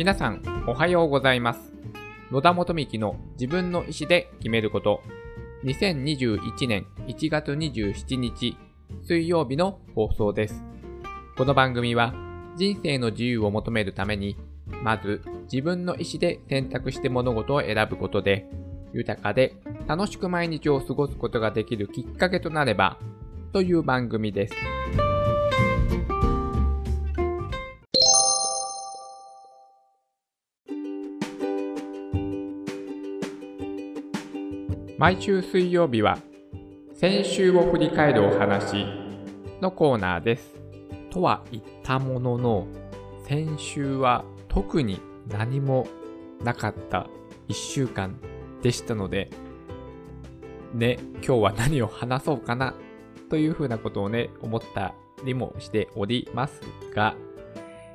皆さん、おはようございます。野田元幹の自分の意思で決めること。2021年1月27日水曜日の放送です。この番組は人生の自由を求めるために、まず自分の意思で選択して物事を選ぶことで、豊かで楽しく毎日を過ごすことができるきっかけとなれば、という番組です。毎週水曜日は先週を振り返るお話のコーナーです。とは言ったものの先週は特に何もなかった1週間でしたのでね、今日は何を話そうかなというふうなことをね、思ったりもしておりますが、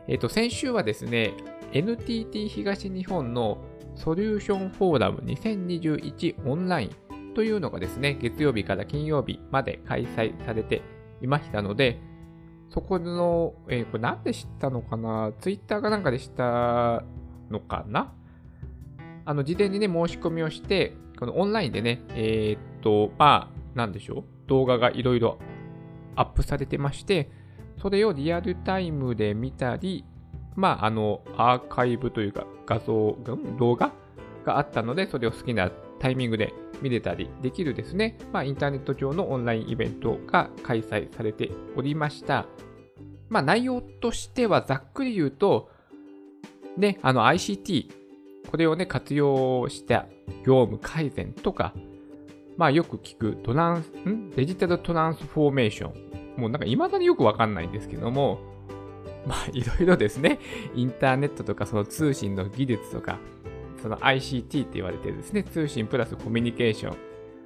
えっ、と、先週はですね、NTT 東日本のソリューションフォーラム2021オンラインというのがですね、月曜日から金曜日まで開催されていましたので、そこの、えー、これなんで知ったのかな？ツイッターかなんかで知ったのかな？あの、事前にね、申し込みをして、このオンラインでね、えー、っと、まあ、なんでしょう？動画がいろいろアップされてまして、それをリアルタイムで見たり、まあ、あの、アーカイブというか、画像、動画があったので、それを好きなタイミングで見れたりできるですね、まあ、インターネット上のオンラインイベントが開催されておりました。まあ、内容としてはざっくり言うと、ね、あの ICT、これをね、活用した業務改善とか、まあよく聞くトランス、ん？デジタルトランスフォーメーション。もうなんか未だによくわかんないんですけども、まあいろいろですね、インターネットとかその通信の技術とか、その ICT って言われてですね、通信プラスコミュニケーション。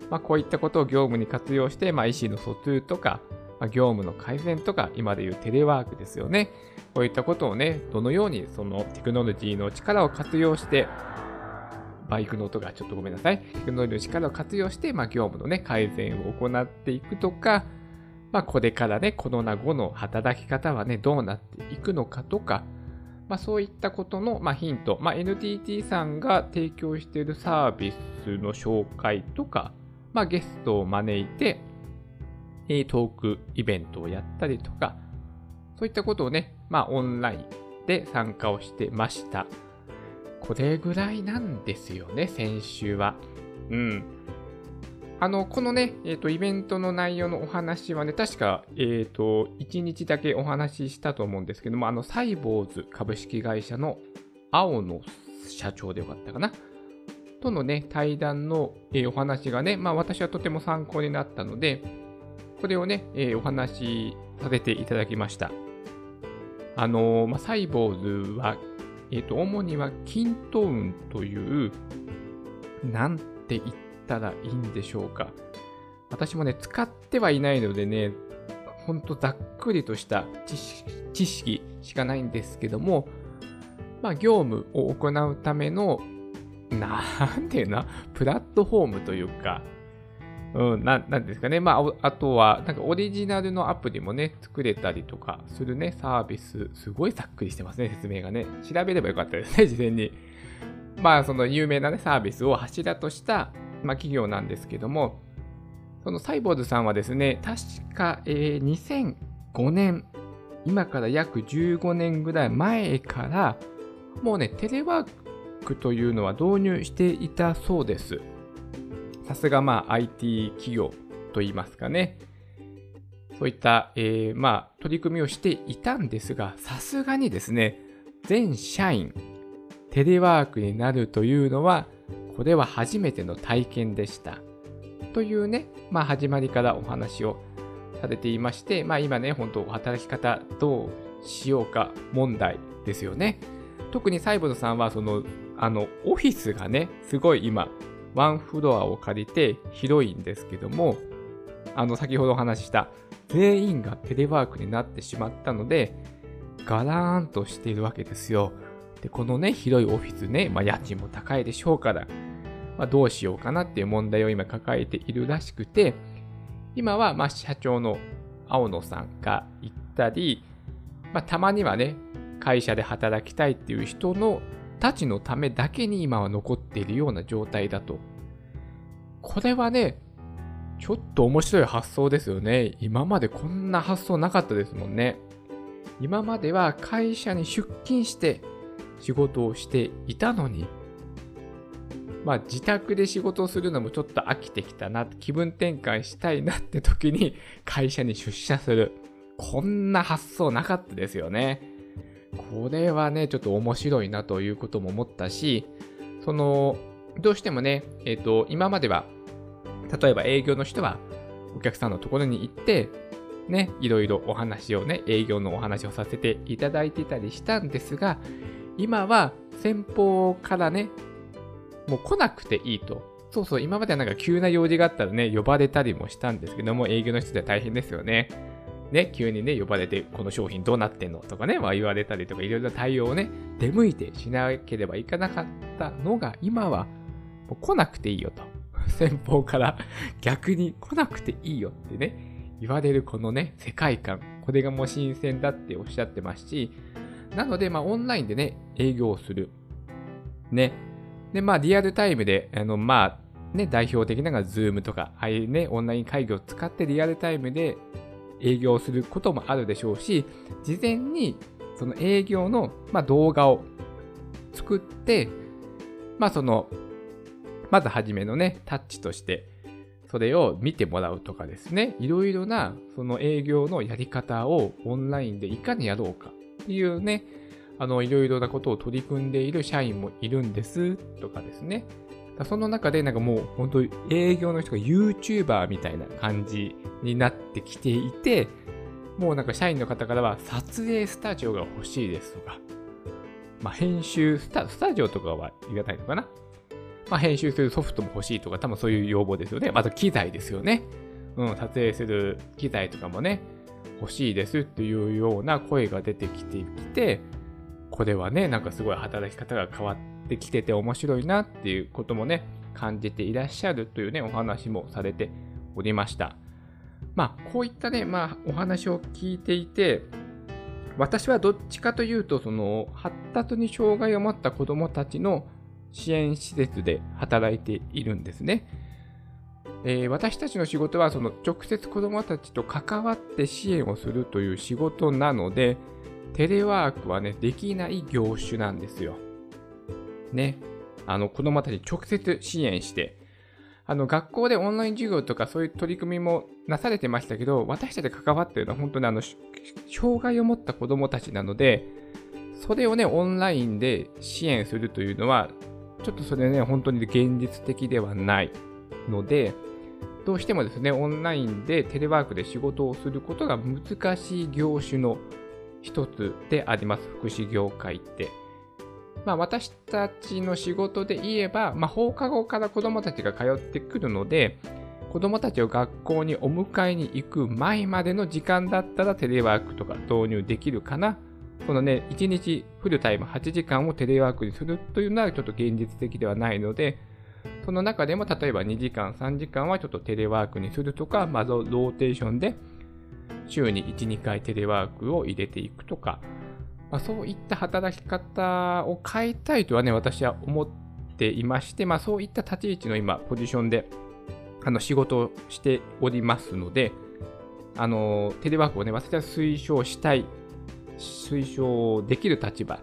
まあこういったことを業務に活用して、まあ意思の疎通とか、まあ、業務の改善とか、今でいうテレワークですよね。こういったことをね、どのようにそのテクノロジーの力を活用して、バイクの音がちょっとごめんなさい。テクノロジーの力を活用して、まあ、業務のね、改善を行っていくとか、まあ、これからね、コロナ後の働き方はね、どうなっていくのかとか、まあ、そういったことの、まあ、ヒント、まあ、NTT さんが提供しているサービスの紹介とか、まあ、ゲストを招いて、トークイベントをやったりとか、そういったことをね、まあ、オンラインで参加をしてました。これぐらいなんですよね、先週は。うん。あの、このね、えっ、ー、と、イベントの内容のお話はね、確か、えっ、ー、と、1日だけお話ししたと思うんですけども、あの、サイボーズ株式会社の青野社長でよかったかな。とのね、対談の、えー、お話がね、まあ私はとても参考になったので、これをね、えお話しさせていただきました。あのまあ、サイボーズはえっ、と、主にはキントーンという、なんて言ってたらいいんでしょうか？私もね、使ってはいないのでね、ほんとざっくりとした知識しかないんですけども、まあ、業務を行うための、なんていうな、プラットフォームというか、うん、ななんですかね。まあ、あとは、なんかオリジナルのアプリもね、作れたりとかするね、サービス、すごいざっくりしてますね、説明がね。調べればよかったですね、事前に。まあ、その有名なね、サービスを柱とした、まあ、企業なんですけども、そのサイボーズさんはですね、確か、えー、2005年、今から約15年ぐらい前から、もうね、テレワークというのは導入していたそうです。さすがまあ IT 企業といいますかね。そういった、えー、まあ取り組みをしていたんですが、さすがにですね、全社員、テレワークになるというのは、これは初めての体験でした。というね、まあ始まりからお話をされていまして、まあ今ね、本当働き方どうしようか問題ですよね。特にサイボードさんは、その、あの、オフィスがね、すごい今、ワンフロアを借りて広いんですけども、あの、先ほどお話しした、全員がテレワークになってしまったので、ガラーンとしているわけですよ。で、このね、広いオフィスね、まあ、家賃も高いでしょうから、まあ、どうしようかなっていう問題を今抱えているらしくて、今は、ま、社長の青野さんが行ったり、まあ、たまにはね、会社で働きたいっていう人のたちのためだけに今は残っているような状態だと。これはね、ちょっと面白い発想ですよね。今までこんな発想なかったですもんね。今までは会社に出勤して仕事をしていたのに、まあ自宅で仕事をするのもちょっと飽きてきたな、気分転換したいなって時に会社に出社する。こんな発想なかったですよね。これはね、ちょっと面白いなということも思ったし、その、どうしてもね、えっ、ー、と、今までは、例えば営業の人はお客さんのところに行って、ね、いろいろお話をね、営業のお話をさせていただいてたりしたんですが、今は先方からね、もう来なくていいと。そうそう、今まではなんか急な用事があったらね、呼ばれたりもしたんですけども、営業の人では大変ですよね。ね、急にね、呼ばれて、この商品どうなってんのとかね、まあ、言われたりとか、いろいろな対応をね、出向いてしなければいかなかったのが、今は、もう来なくていいよと。先方から逆に来なくていいよってね、言われるこのね、世界観、これがもう新鮮だっておっしゃってますし、なので、まあ、オンラインでね、営業をする。ね。で、まあ、リアルタイムで、あの、まあ、ね、代表的なのが Zoom とか、ああいうね、オンライン会議を使ってリアルタイムで営業することもあるでしょうし、事前にその営業の、まあ、動画を作って、まあその、まずはじめのね、タッチとして、それを見てもらうとかですね、いろいろなその営業のやり方をオンラインでいかにやろうかっていうね、あの、いろいろなことを取り組んでいる社員もいるんですとかですね。その中でなんかもう本当に営業の人が YouTuber みたいな感じになってきていて、もうなんか社員の方からは撮影スタジオが欲しいですとか、まあ編集スタ、スタジオとかは言わないのかな。まあ編集するソフトも欲しいとか、多分そういう要望ですよね。また機材ですよね。うん、撮影する機材とかもね、欲しいですっていうような声が出てきてきて、これはね、なんかすごい働き方が変わってきてて面白いなっていうこともね、感じていらっしゃるというね、お話もされておりました。まあ、こういったね、まあ、お話を聞いていて、私はどっちかというと、その、発達に障害を持った子供たちの支援施設で働いているんですね。えー、私たちの仕事は、その、直接子供たちと関わって支援をするという仕事なので、テレワークはね、できない業種なんですよ。ね。あの、子供たちに直接支援して、あの、学校でオンライン授業とかそういう取り組みもなされてましたけど、私たち関わってるのは本当にあの、障害を持った子供たちなので、それをね、オンラインで支援するというのは、ちょっとそれね、本当に現実的ではないので、どうしてもですね、オンラインでテレワークで仕事をすることが難しい業種の一つであります、福祉業界って。まあ、私たちの仕事で言えば、まあ、放課後から子供たちが通ってくるので、子供たちを学校にお迎えに行く前までの時間だったらテレワークとか導入できるかな。このね、1日フルタイム8時間をテレワークにするというのはちょっと現実的ではないので、その中でも例えば2時間、3時間はちょっとテレワークにするとか、まずローテーションで週に1、2回テレワークを入れていくとか、まあ、そういった働き方を変えたいとはね、私は思っていまして、まあ、そういった立ち位置の今、ポジションであの仕事をしておりますので、あのテレワークをね、私は推奨したい、推奨できる立場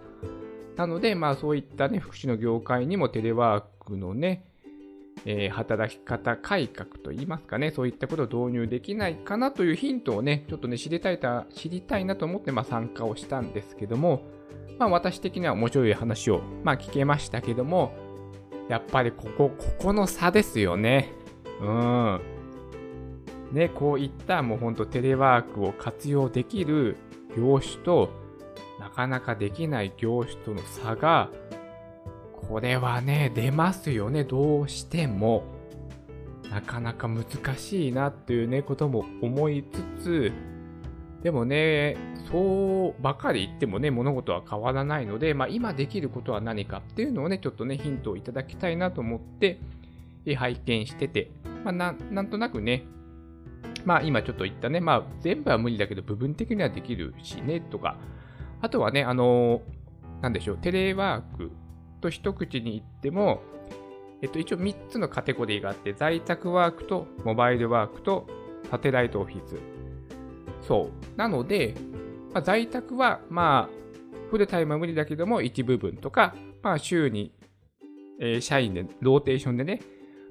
なので、まあそういったね、福祉の業界にもテレワークのね、えー、働き方改革といいますかね、そういったことを導入できないかなというヒントをね、ちょっとね、知りたいた知りたいなと思って、まあ、参加をしたんですけども、まあ、私的には面白い話を、まあ、聞けましたけども、やっぱりここ、ここの差ですよね。うん。ね、こういったもうほんとテレワークを活用できる業種と、なかなかできない業種との差が、これはね、出ますよね、どうしても。なかなか難しいなっていうね、ことも思いつつ、でもね、そうばかり言ってもね、物事は変わらないので、まあ今できることは何かっていうのをね、ちょっとね、ヒントをいただきたいなと思って、拝見してて、まあなんとなくね、まあ今ちょっと言ったね、まあ全部は無理だけど部分的にはできるしね、とか、あとはね、あのなんでしょう、テレワークと一口に言っても、えっと、一応3つのカテゴリーがあって、在宅ワークとモバイルワークとサテライトオフィス。そう。なので、まあ、在宅は、まあ、フルタイムは無理だけども、一部分とか、まあ、週に、えー、社員で、ローテーションでね、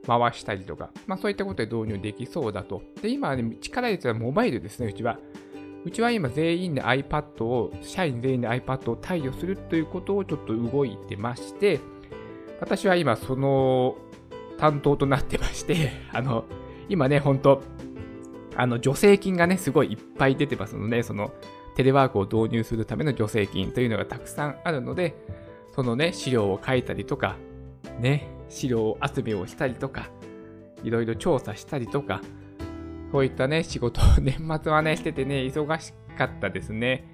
回したりとか、まあ、そういったことで導入できそうだと。で、今、ね、力入れてるモバイルですね、うちは。うちは今全員で iPad を、社員全員で iPad を貸与するということをちょっと動いてまして、私は今その担当となってまして、あの、今ね、ほんと、あの、助成金がね、すごいいっぱい出てますので、その、テレワークを導入するための助成金というのがたくさんあるので、そのね、資料を書いたりとか、ね、資料集めをしたりとか、いろいろ調査したりとか、こういったね、仕事を 年末はね、しててね、忙しかったですね。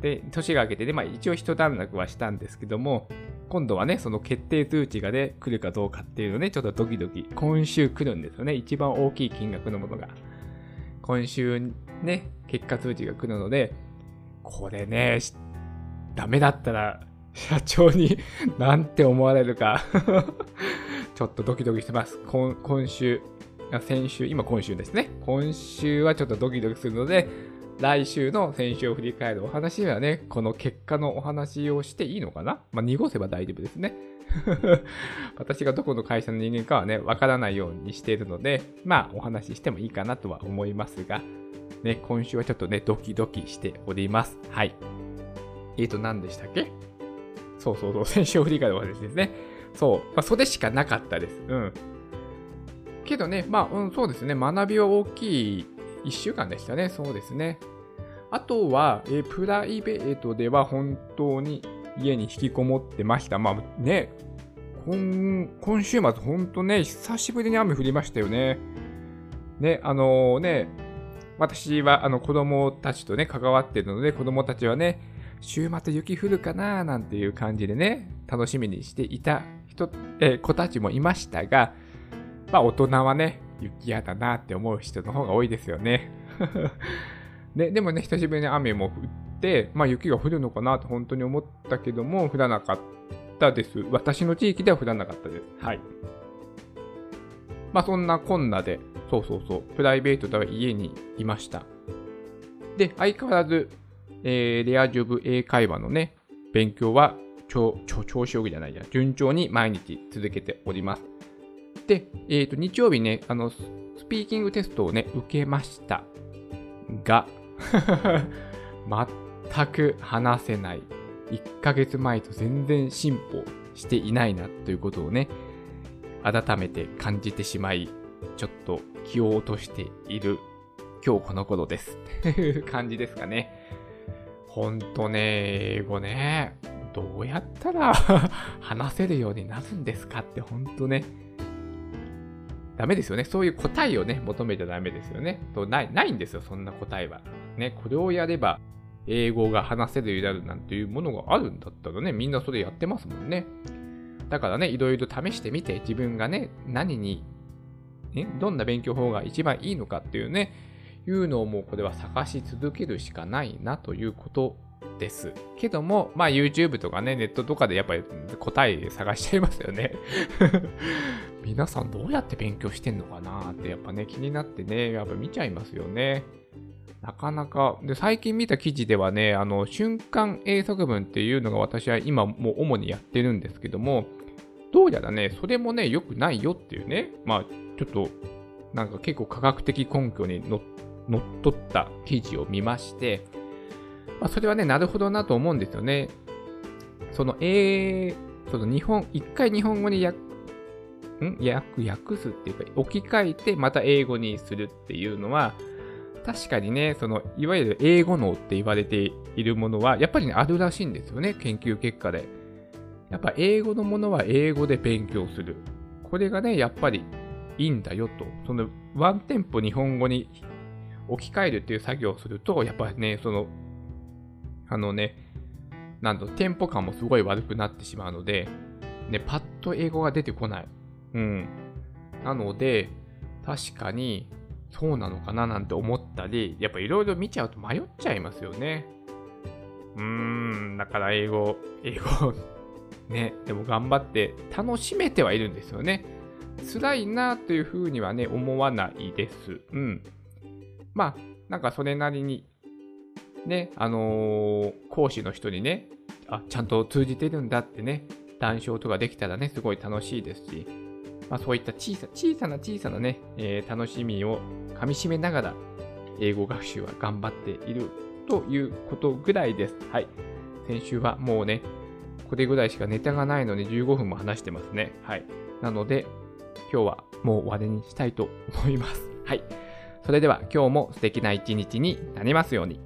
で、年が明けてね、まあ一応一段落はしたんですけども、今度はね、その決定通知がね、来るかどうかっていうのね、ちょっとドキドキ、今週来るんですよね。一番大きい金額のものが。今週ね、結果通知が来るので、これね、ダメだったら、社長になんて思われるか ちょっとドキドキしてます。今週、先週、今今週ですね。今週はちょっとドキドキするので、来週の先週を振り返るお話はね、この結果のお話をしていいのかな？まあ、濁せば大丈夫ですね。私がどこの会社の人間かはね、わからないようにしているので、まあ、お話ししてもいいかなとは思いますが、ね、今週はちょっとね、ドキドキしております。はい。えーと、何でしたっけ？そうそうそう、先週振り返るお話ですね。そう。まあ、それしかなかったです。うん。けどね、まあ、うん、そうですね。学びは大きい1週間でしたね。そうですね。あとは、えプライベートでは本当に家に引きこもってました。まあね、今今週末、本当ね、久しぶりに雨降りましたよね。ね、あのー、ね、私はあの子供たちとね、関わってるので、子供たちはね、週末雪降るかななんていう感じでね、楽しみにしていた人、え子たちもいましたが、まあ大人はね、雪嫌だなって思う人の方が多いですよね。で でもね、久しぶりに雨も降って、まあ雪が降るのかなと本当に思ったけども、降らなかったです。私の地域では降らなかったです。はい。まあそんなこんなで、そうそうそう、プライベートでは家にいました。で、相変わらず、えー、レアジョブ英会話のね、勉強は、調子よくじゃないや、順調に毎日続けております。で、え、ー、と、日曜日ね、あの、スピーキングテストをね、受けましたが、全く話せない。1ヶ月前と全然進歩していないなということをね、改めて感じてしまい、ちょっと気を落としている今日この頃です。という感じですかね。ほんとね、英語ね、どうやったら 話せるようになるんですかってほんとね、ダメですよね。そういう答えをね、求めちゃダメですよね。とないないんですよ、そんな答えは。ね、これをやれば、英語が話せるようになるなんていうものがあるんだったらね、みんなそれやってますもんね。だからね、いろいろ試してみて、自分がね、何に、ね、どんな勉強法が一番いいのかっていうね、いうのをもうこれは探し続けるしかないなということです。けども、まあ YouTube とかね、ネットとかでやっぱり答え探しちゃいますよね。皆さんどうやって勉強してんのかなってやっぱね、気になってね、やっぱ見ちゃいますよね。なかなか、で、最近見た記事ではね、あの、瞬間英作文っていうのが私は今もう主にやってるんですけども、どうやらね、それもね、良くないよっていうね、まあ、ちょっと、なんか結構科学的根拠にのっとった記事を見まして、まあ、それはね、なるほどなと思うんですよね。その、え、その日本、一回日本語に訳、ん？訳、訳すっていうか、置き換えてまた英語にするっていうのは、確かにね、その、いわゆる英語脳って言われているものは、やっぱりね、あるらしいんですよね、研究結果で。やっぱ英語のものは英語で勉強する。これがね、やっぱりいいんだよと。その、ワンテンポ日本語に置き換えるっていう作業をすると、やっぱね、その、あのね、なんと、テンポ感もすごい悪くなってしまうので、ね、パッと英語が出てこない。うん。なので、確かに、そうなのかななんて思ったり、やっぱいろいろ見ちゃうと迷っちゃいますよね。うーん、だから英語、英語、ね、でも頑張って楽しめてはいるんですよね。辛いなというふうにはね、思わないです。うん。まあ、なんかそれなりに、ね、あのー、講師の人にね、あ、ちゃんと通じてるんだってね、談笑とかできたらね、すごい楽しいですし、まあ、そういった小さ小さな小さなね、えー、楽しみをかみしめながら、英語学習は頑張っているということぐらいです。はい。先週はもうね、これぐらいしかネタがないので15分も話してますね。はい。なので、今日はもう終わりにしたいと思います。はい。それでは今日も素敵な一日になりますように。